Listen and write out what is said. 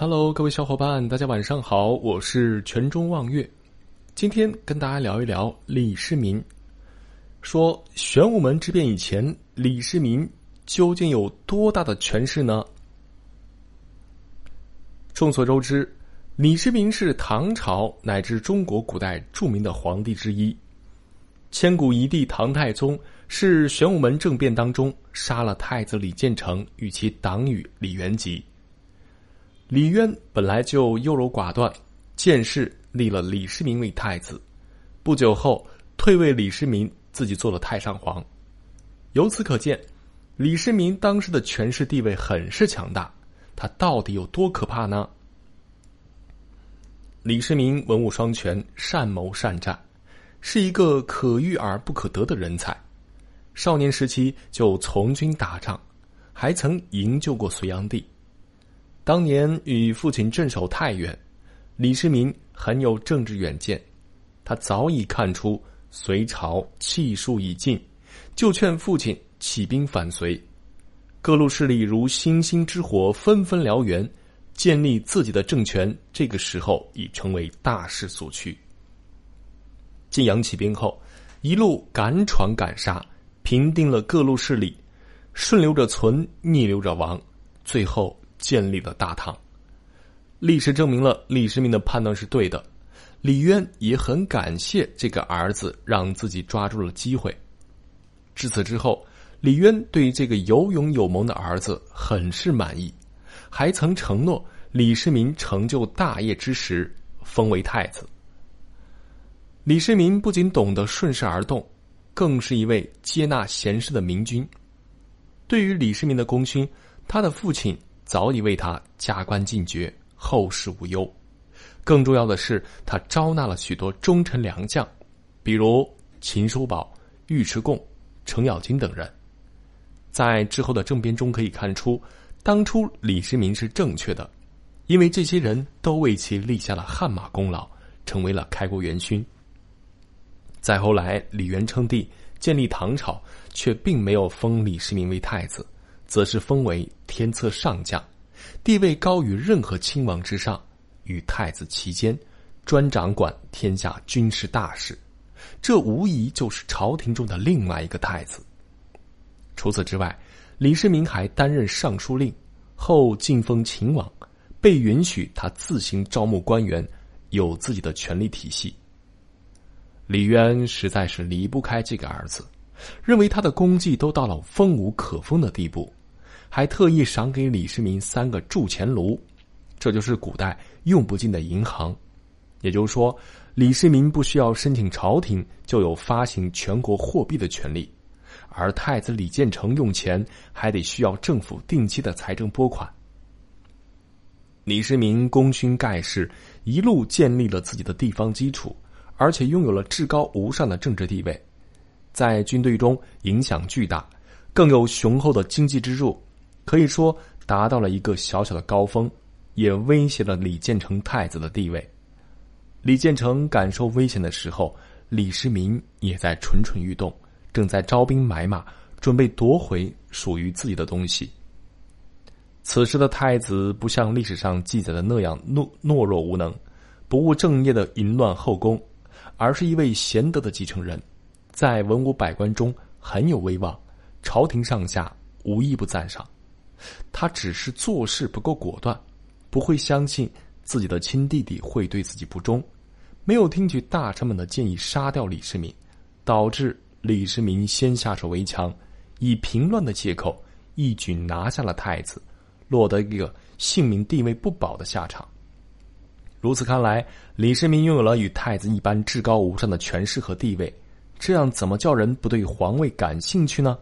Hello，各位小伙伴，大家晚上好，我是泉中望月。今天跟大家聊一聊李世民。说玄武门之变以前，李世民究竟有多大的权势呢？众所周知，李世民是唐朝乃至中国古代著名的皇帝之一。千古一帝唐太宗是玄武门政变当中杀了太子李建成与其党羽李元吉。李渊本来就优柔寡断，见势立了李世民为太子。不久后，退位李世民自己做了太上皇。由此可见，李世民当时的权势地位很是强大。他到底有多可怕呢？李世民文武双全，善谋善战，是一个可遇而不可得的人才。少年时期就从军打仗，还曾营救过隋炀帝。当年与父亲镇守太原，李世民很有政治远见，他早已看出隋朝气数已尽，就劝父亲起兵反隋。各路势力如星星之火，纷纷燎原，建立自己的政权。这个时候已成为大势所趋。晋阳起兵后，一路敢闯敢杀，平定了各路势力，顺流者存，逆流者亡，最后。建立了大唐，历史证明了李世民的判断是对的。李渊也很感谢这个儿子，让自己抓住了机会。至此之后，李渊对这个有勇有谋的儿子很是满意，还曾承诺李世民成就大业之时封为太子。李世民不仅懂得顺势而动，更是一位接纳贤士的明君。对于李世民的功勋，他的父亲。早已为他加官进爵，后事无忧。更重要的是，他招纳了许多忠臣良将，比如秦叔宝、尉迟恭、程咬金等人。在之后的政变中可以看出，当初李世民是正确的，因为这些人都为其立下了汗马功劳，成为了开国元勋。再后来，李元称帝，建立唐朝，却并没有封李世民为太子。则是封为天策上将，地位高于任何亲王之上，与太子齐肩，专掌管天下军事大事。这无疑就是朝廷中的另外一个太子。除此之外，李世民还担任尚书令，后晋封秦王，被允许他自行招募官员，有自己的权力体系。李渊实在是离不开这个儿子，认为他的功绩都到了封无可封的地步。还特意赏给李世民三个铸钱炉，这就是古代用不尽的银行。也就是说，李世民不需要申请朝廷，就有发行全国货币的权利；而太子李建成用钱，还得需要政府定期的财政拨款。李世民功勋盖世，一路建立了自己的地方基础，而且拥有了至高无上的政治地位，在军队中影响巨大，更有雄厚的经济支柱。可以说达到了一个小小的高峰，也威胁了李建成太子的地位。李建成感受危险的时候，李世民也在蠢蠢欲动，正在招兵买马，准备夺回属于自己的东西。此时的太子不像历史上记载的那样懦懦弱无能、不务正业的淫乱后宫，而是一位贤德的继承人，在文武百官中很有威望，朝廷上下无一不赞赏。他只是做事不够果断，不会相信自己的亲弟弟会对自己不忠，没有听取大臣们的建议杀掉李世民，导致李世民先下手为强，以平乱的借口一举拿下了太子，落得一个性命地位不保的下场。如此看来，李世民拥有了与太子一般至高无上的权势和地位，这样怎么叫人不对皇位感兴趣呢？